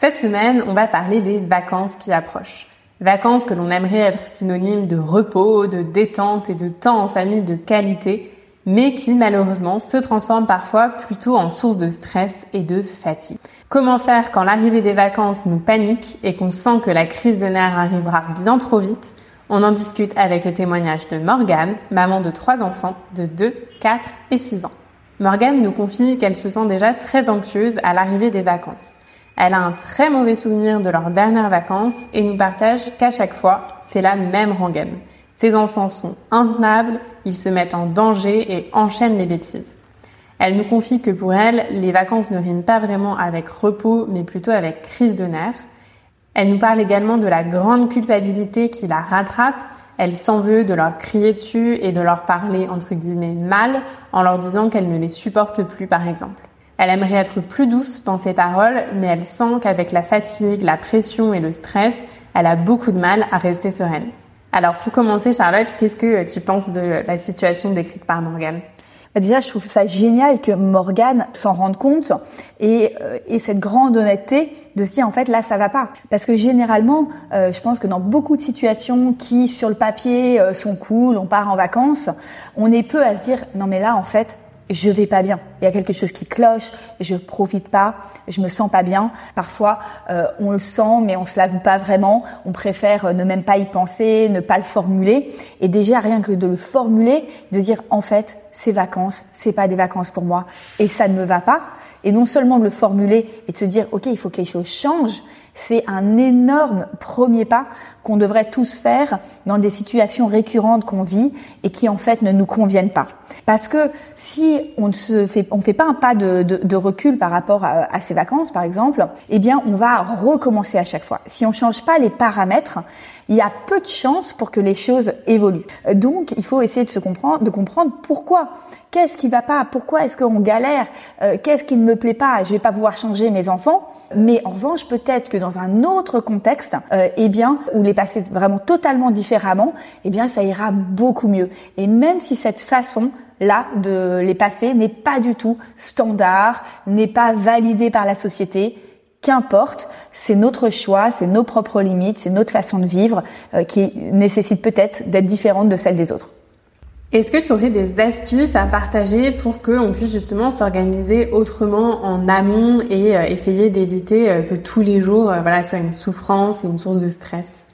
Cette semaine, on va parler des vacances qui approchent. Vacances que l'on aimerait être synonymes de repos, de détente et de temps en famille de qualité, mais qui malheureusement se transforment parfois plutôt en source de stress et de fatigue. Comment faire quand l'arrivée des vacances nous panique et qu'on sent que la crise de nerfs arrivera bien trop vite? On en discute avec le témoignage de Morgane, maman de trois enfants de 2, 4 et 6 ans. Morgane nous confie qu'elle se sent déjà très anxieuse à l'arrivée des vacances. Elle a un très mauvais souvenir de leurs dernières vacances et nous partage qu'à chaque fois, c'est la même rengaine. Ses enfants sont intenables, ils se mettent en danger et enchaînent les bêtises. Elle nous confie que pour elle, les vacances ne riment pas vraiment avec repos, mais plutôt avec crise de nerfs. Elle nous parle également de la grande culpabilité qui la rattrape. Elle s'en veut de leur crier dessus et de leur parler entre guillemets mal en leur disant qu'elle ne les supporte plus par exemple. Elle aimerait être plus douce dans ses paroles, mais elle sent qu'avec la fatigue, la pression et le stress, elle a beaucoup de mal à rester sereine. Alors pour commencer, Charlotte, qu'est-ce que tu penses de la situation décrite par Morgane? Bah, Déjà, je trouve ça génial que Morgane s'en rende compte et, euh, et, cette grande honnêteté de dire en fait là ça va pas. Parce que généralement, euh, je pense que dans beaucoup de situations qui sur le papier euh, sont cool, on part en vacances, on est peu à se dire non mais là en fait je vais pas bien. Il y a quelque chose qui cloche, je profite pas, je me sens pas bien. Parfois, euh, on le sent, mais on se l'avoue pas vraiment. On préfère euh, ne même pas y penser, ne pas le formuler. Et déjà, rien que de le formuler, de dire en fait, ces vacances, c'est pas des vacances pour moi, et ça ne me va pas. Et non seulement de le formuler et de se dire ok, il faut que les choses changent, c'est un énorme premier pas qu'on devrait tous faire dans des situations récurrentes qu'on vit et qui en fait ne nous conviennent pas. Parce que si on ne se fait, on fait pas un pas de, de, de recul par rapport à, à, ces vacances, par exemple, eh bien, on va recommencer à chaque fois. Si on change pas les paramètres, il y a peu de chances pour que les choses évoluent. Donc, il faut essayer de se comprendre, de comprendre pourquoi. Qu'est-ce qui va pas? Pourquoi est-ce qu'on galère? Euh, Qu'est-ce qui ne me plaît pas? Je vais pas pouvoir changer mes enfants. Mais en revanche, peut-être que dans un autre contexte, euh, eh bien, où les passer vraiment totalement différemment, eh bien, ça ira beaucoup mieux. Et même si cette façon là de les passer n'est pas du tout standard, n'est pas validée par la société, qu'importe, c'est notre choix, c'est nos propres limites, c'est notre façon de vivre euh, qui nécessite peut-être d'être différente de celle des autres. Est-ce que tu aurais des astuces à partager pour qu'on puisse justement s'organiser autrement en amont et euh, essayer d'éviter euh, que tous les jours voilà, soient une souffrance et une source de stress?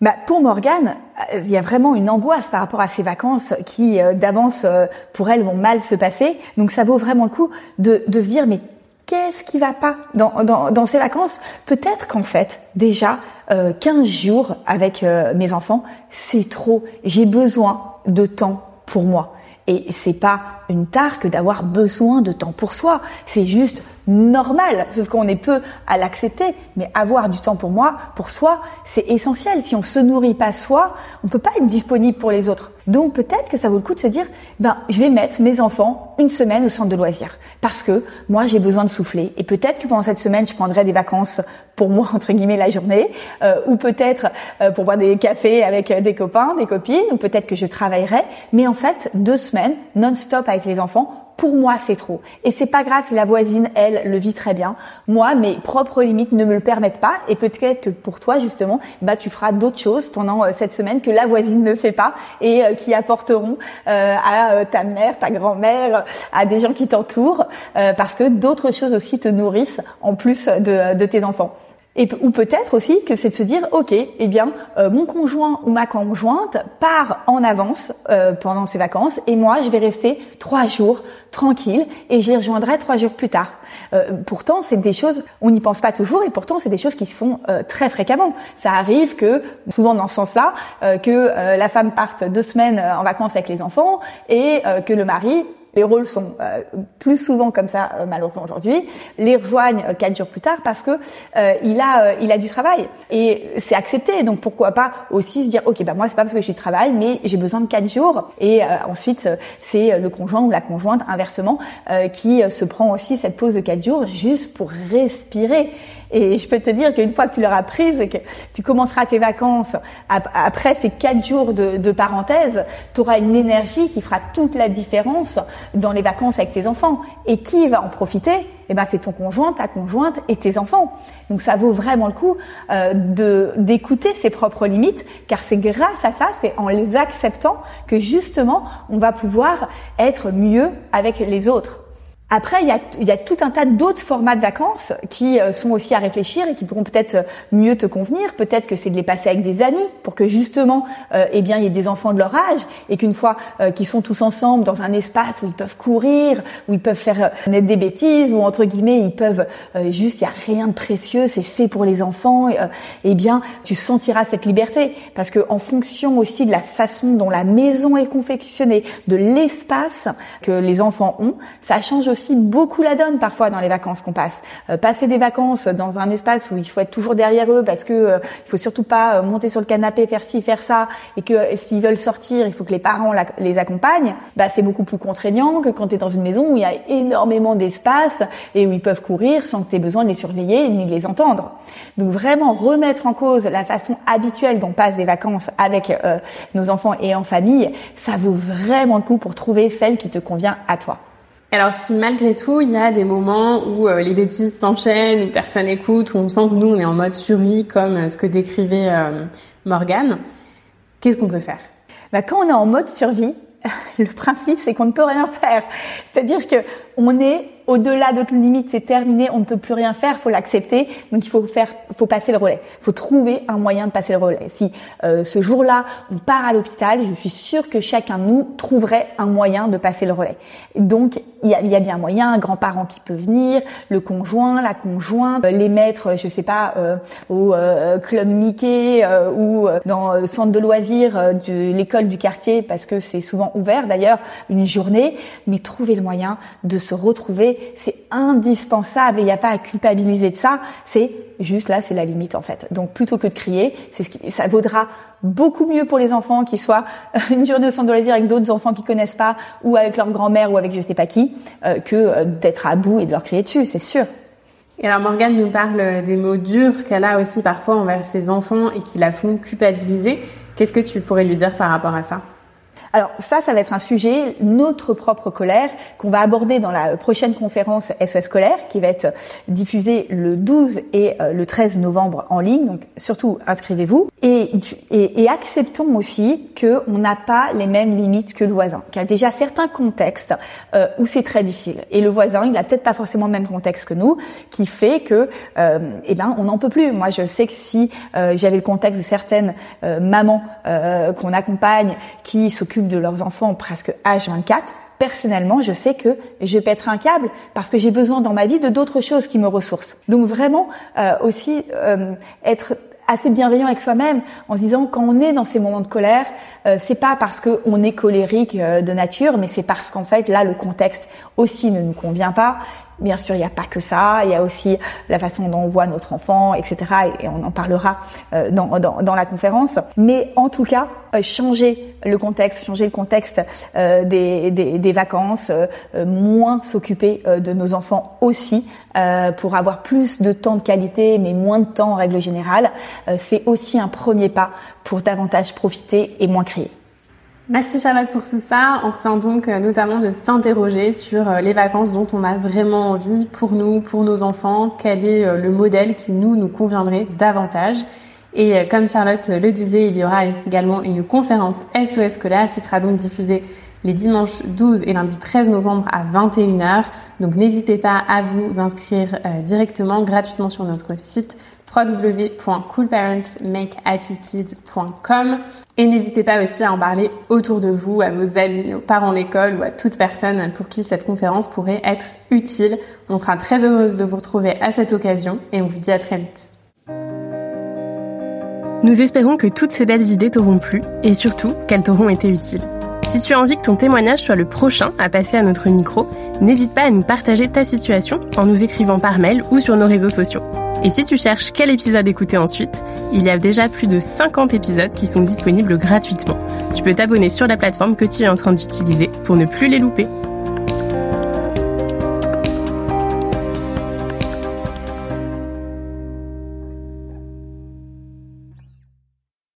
Bah, pour Morgane, il y a vraiment une angoisse par rapport à ces vacances qui, d'avance, pour elle, vont mal se passer. Donc, ça vaut vraiment le coup de, de se dire, mais qu'est-ce qui va pas dans, dans, dans ces vacances? Peut-être qu'en fait, déjà, euh, 15 jours avec euh, mes enfants, c'est trop. J'ai besoin de temps pour moi. Et c'est pas une tare que d'avoir besoin de temps pour soi. C'est juste normal, sauf qu'on est peu à l'accepter. Mais avoir du temps pour moi, pour soi, c'est essentiel. Si on se nourrit pas soi, on peut pas être disponible pour les autres. Donc peut-être que ça vaut le coup de se dire, ben je vais mettre mes enfants une semaine au centre de loisirs parce que moi j'ai besoin de souffler. Et peut-être que pendant cette semaine, je prendrai des vacances pour moi entre guillemets la journée, euh, ou peut-être euh, pour boire des cafés avec des copains, des copines, ou peut-être que je travaillerai. Mais en fait, deux semaines non-stop avec les enfants pour moi, c'est trop. Et c'est pas grave si la voisine, elle, le vit très bien. Moi, mes propres limites ne me le permettent pas. Et peut-être que pour toi, justement, bah, tu feras d'autres choses pendant euh, cette semaine que la voisine ne fait pas et euh, qui apporteront euh, à ta mère, ta grand-mère, à des gens qui t'entourent, parce que d'autres choses aussi te nourrissent en plus de, de tes enfants. Et, ou peut-être aussi que c'est de se dire, ok, eh bien, euh, mon conjoint ou ma conjointe part en avance euh, pendant ses vacances et moi, je vais rester trois jours tranquille et je les rejoindrai trois jours plus tard. Euh, pourtant, c'est des choses, on n'y pense pas toujours et pourtant, c'est des choses qui se font très fréquemment. Ça arrive que, souvent dans ce sens-là, que la femme parte deux semaines en vacances avec les enfants et que le mari les rôles sont euh, plus souvent comme ça euh, malheureusement aujourd'hui, les rejoignent euh, quatre jours plus tard parce que il a il a du travail. Et c'est accepté. Donc pourquoi pas aussi se dire ok bah moi c'est pas parce que j'ai du travail mais j'ai besoin de quatre jours. Et ensuite c'est le conjoint ou la conjointe inversement qui se prend aussi cette pause de quatre jours juste pour respirer et je peux te dire qu'une fois que tu l'auras prise, que tu commenceras tes vacances après ces quatre jours de, de parenthèse, tu auras une énergie qui fera toute la différence dans les vacances avec tes enfants. Et qui va en profiter? Eh ben, c'est ton conjoint, ta conjointe et tes enfants. Donc ça vaut vraiment le coup euh, de d'écouter ses propres limites, car c'est grâce à ça, c'est en les acceptant que justement on va pouvoir être mieux avec les autres. Après, il y a, il y a tout un tas d'autres formats de vacances qui euh, sont aussi à réfléchir et qui pourront peut-être euh, mieux te convenir. Peut-être que c'est de les passer avec des amis pour que justement, euh, eh bien, il y ait des enfants de leur âge et qu'une fois euh, qu'ils sont tous ensemble dans un espace où ils peuvent courir, où ils peuvent faire euh, des bêtises, ou entre guillemets, ils peuvent juste, il y a rien de précieux, c'est fait pour les enfants. eh bien, tu sentiras cette liberté parce que en fonction aussi de la façon dont la maison est confectionnée, de l'espace que les enfants ont, ça change aussi beaucoup la donne parfois dans les vacances qu'on passe. Euh, passer des vacances dans un espace où il faut être toujours derrière eux parce que euh, il faut surtout pas euh, monter sur le canapé, faire ci, faire ça, et que s'ils veulent sortir, il faut que les parents les accompagnent. Bah c'est beaucoup plus contraignant que quand tu es dans une maison où il y a énormément d'espace et où ils peuvent courir sans que tu aies besoin de les surveiller ni de les entendre. Donc vraiment remettre en cause la façon habituelle dont passe des vacances avec nos enfants et en famille, ça vaut vraiment le coup pour trouver celle qui te convient à toi. Alors si malgré tout, il y a des moments où euh, les bêtises s'enchaînent, où personne écoute, où on sent que nous, on est en mode survie, comme euh, ce que décrivait euh, Morgane, qu'est-ce qu'on peut faire? Bah, Quand on est en mode survie, le principe, c'est qu'on ne peut rien faire. C'est-à-dire que on est au-delà de notre limite, c'est terminé, on ne peut plus rien faire, faut l'accepter. Donc il faut faire, faut passer le relais. Il faut trouver un moyen de passer le relais. Si euh, ce jour-là, on part à l'hôpital, je suis sûre que chacun de nous trouverait un moyen de passer le relais. Donc il y a, y a, bien moyen, un grand-parent qui peut venir, le conjoint, la conjointe, les maîtres, je sais pas, euh, au euh, club Mickey euh, ou dans le centre de loisirs de l'école du quartier, parce que c'est souvent ouvert d'ailleurs une journée, mais trouver le moyen de se retrouver c'est indispensable et il n'y a pas à culpabiliser de ça. C'est juste là, c'est la limite en fait. Donc plutôt que de crier, c'est ce qui, ça vaudra beaucoup mieux pour les enfants qui soient une journée au centre de loisirs avec d'autres enfants qui connaissent pas ou avec leur grand-mère ou avec je sais pas qui euh, que euh, d'être à bout et de leur crier dessus, c'est sûr. Et alors Morgane nous parle des mots durs qu'elle a aussi parfois envers ses enfants et qui la font culpabiliser. Qu'est-ce que tu pourrais lui dire par rapport à ça? Alors ça, ça va être un sujet, notre propre colère, qu'on va aborder dans la prochaine conférence SOS scolaire, qui va être diffusée le 12 et euh, le 13 novembre en ligne. Donc surtout, inscrivez-vous. Et, et, et, acceptons aussi qu'on n'a pas les mêmes limites que le voisin, qu'il y a déjà certains contextes euh, où c'est très difficile. Et le voisin, il a peut-être pas forcément le même contexte que nous, qui fait que, euh, eh ben, on n'en peut plus. Moi, je sais que si euh, j'avais le contexte de certaines mamans qu'on accompagne qui s'occupent de leurs enfants presque H24, personnellement, je sais que je pèterai un câble parce que j'ai besoin dans ma vie de d'autres choses qui me ressourcent. Donc vraiment euh, aussi euh, être assez bienveillant avec soi-même en se disant quand on est dans ces moments de colère, euh, c'est pas parce qu'on est colérique de nature, mais c'est parce qu'en fait là le contexte aussi ne nous convient pas Bien sûr, il n'y a pas que ça, il y a aussi la façon dont on voit notre enfant, etc. Et on en parlera euh, dans, dans, la conférence. Mais en tout cas, euh, changer le contexte, changer le contexte euh, des, des, des, vacances, moins s'occuper de nos enfants aussi, pour avoir plus de temps de qualité, mais moins de temps en règle générale, c'est aussi un premier pas pour davantage profiter et moins crier. Merci Charlotte pour tout ça. On retient donc euh, notamment de s'interroger sur euh, les vacances dont on a vraiment envie pour nous, pour nos enfants, quel est euh, le modèle qui nous, nous conviendrait davantage? Et comme Charlotte le disait, il y aura également une conférence SOS scolaire qui sera donc diffusée les dimanches 12 et lundi 13 novembre à 21h. Donc n'hésitez pas à vous inscrire directement gratuitement sur notre site www.coolparentsmakehappykids.com et n'hésitez pas aussi à en parler autour de vous, à vos amis, aux parents d'école ou à toute personne pour qui cette conférence pourrait être utile. On sera très heureuse de vous retrouver à cette occasion et on vous dit à très vite. Nous espérons que toutes ces belles idées t'auront plu et surtout qu'elles t'auront été utiles. Si tu as envie que ton témoignage soit le prochain à passer à notre micro, n'hésite pas à nous partager ta situation en nous écrivant par mail ou sur nos réseaux sociaux. Et si tu cherches quel épisode écouter ensuite, il y a déjà plus de 50 épisodes qui sont disponibles gratuitement. Tu peux t'abonner sur la plateforme que tu es en train d'utiliser pour ne plus les louper.